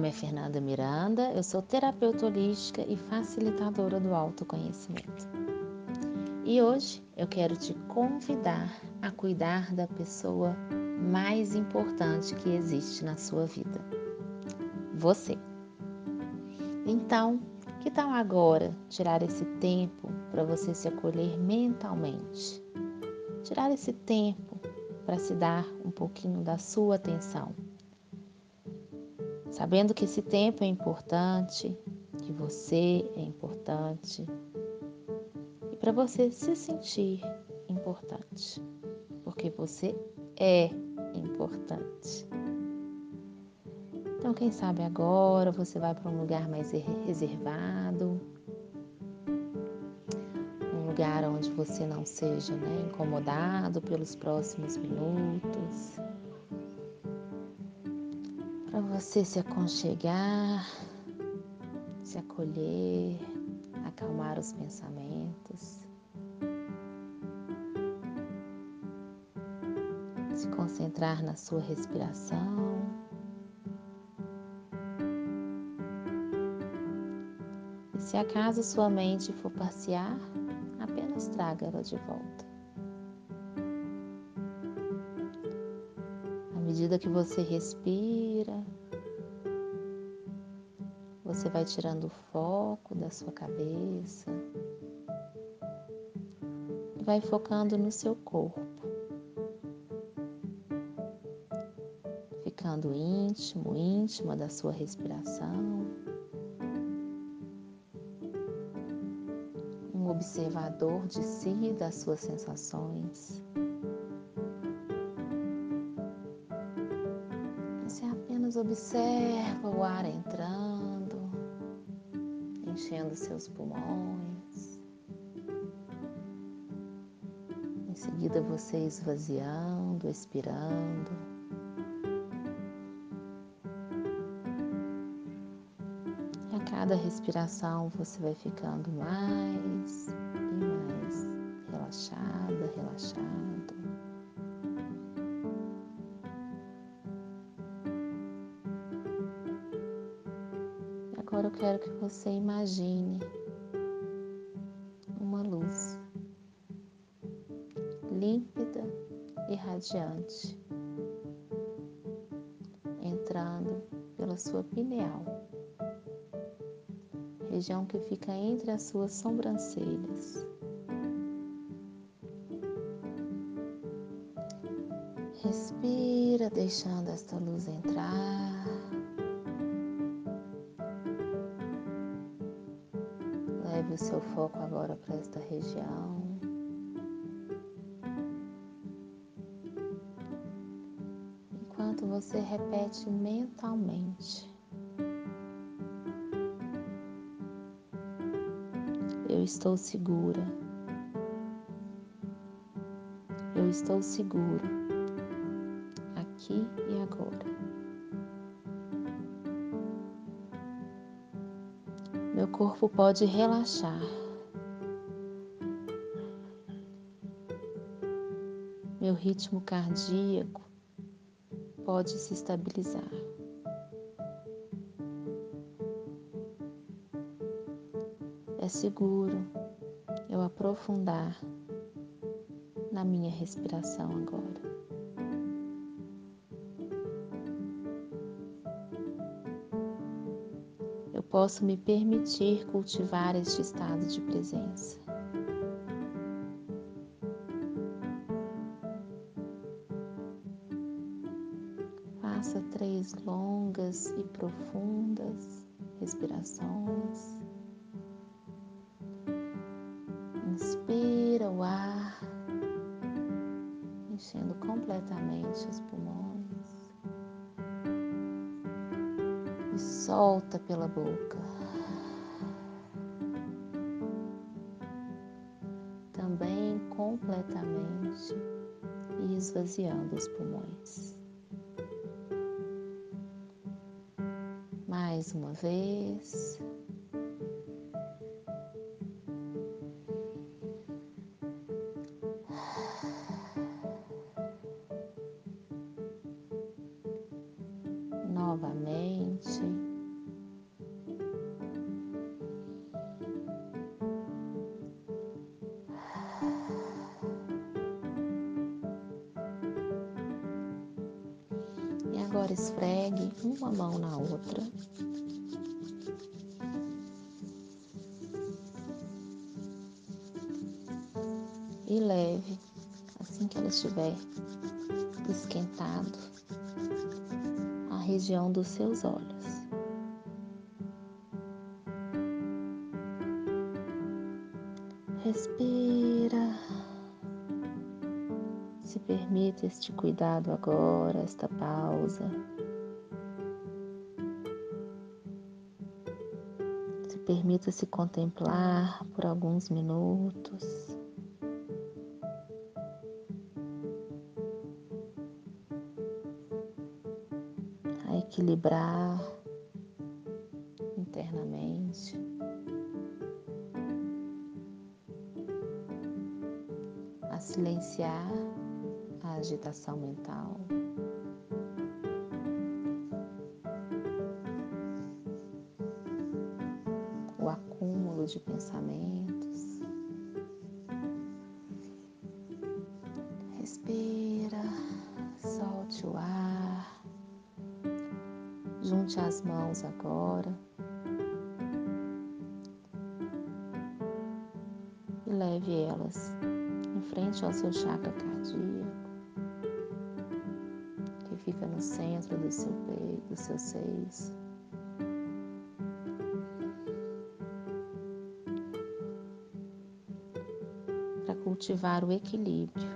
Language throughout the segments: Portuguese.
nome é Fernanda Miranda, eu sou terapeuta holística e facilitadora do autoconhecimento. E hoje eu quero te convidar a cuidar da pessoa mais importante que existe na sua vida: você. Então, que tal agora tirar esse tempo para você se acolher mentalmente? Tirar esse tempo para se dar um pouquinho da sua atenção sabendo que esse tempo é importante, que você é importante e para você se sentir importante, porque você é importante. Então, quem sabe agora você vai para um lugar mais reservado, um lugar onde você não seja né, incomodado pelos próximos minutos para você se aconchegar, se acolher, acalmar os pensamentos, se concentrar na sua respiração. E se acaso sua mente for passear, apenas traga ela de volta. medida que você respira, você vai tirando o foco da sua cabeça vai focando no seu corpo, ficando íntimo, íntima da sua respiração. Um observador de si e das suas sensações. Apenas observa o ar entrando, enchendo seus pulmões. Em seguida, você esvaziando, expirando. E a cada respiração, você vai ficando mais e mais relaxada, relaxado. Quero que você imagine uma luz límpida e radiante entrando pela sua pineal, região que fica entre as suas sobrancelhas. Respira, deixando esta luz entrar. Seu foco agora para esta região. Enquanto você repete mentalmente: Eu estou segura. Eu estou seguro aqui e agora. Corpo pode relaxar. Meu ritmo cardíaco pode se estabilizar. É seguro eu aprofundar na minha respiração agora. Posso me permitir cultivar este estado de presença. Faça três longas e profundas respirações. Inspira o ar, enchendo completamente os pulmões. Solta pela boca. Também completamente e esvaziando os pulmões. Mais uma vez. novamente. E agora esfregue uma mão na outra. E leve assim que ela estiver esquentado região dos seus olhos. Respira. Se permita este cuidado agora, esta pausa. Se permita se contemplar por alguns minutos. Equilibrar internamente. A silenciar a agitação mental. O acúmulo de pensamentos. Junte as mãos agora e leve elas em frente ao seu chakra cardíaco fica no centro do seu peito, dos seus seios. Para cultivar o equilíbrio.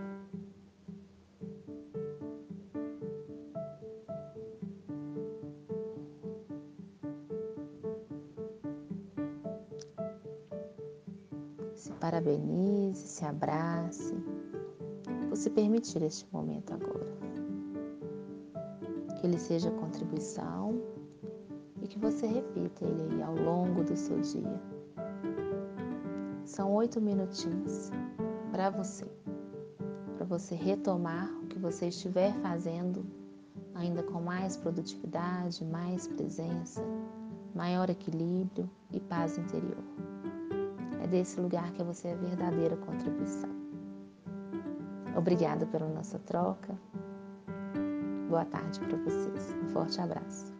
Se parabenize, se abrace, por se permitir este momento agora que ele seja contribuição e que você repita ele aí ao longo do seu dia. São oito minutinhos para você, para você retomar o que você estiver fazendo ainda com mais produtividade, mais presença, maior equilíbrio e paz interior. É desse lugar que você é a verdadeira contribuição. Obrigada pela nossa troca. Boa tarde para vocês. Um forte abraço.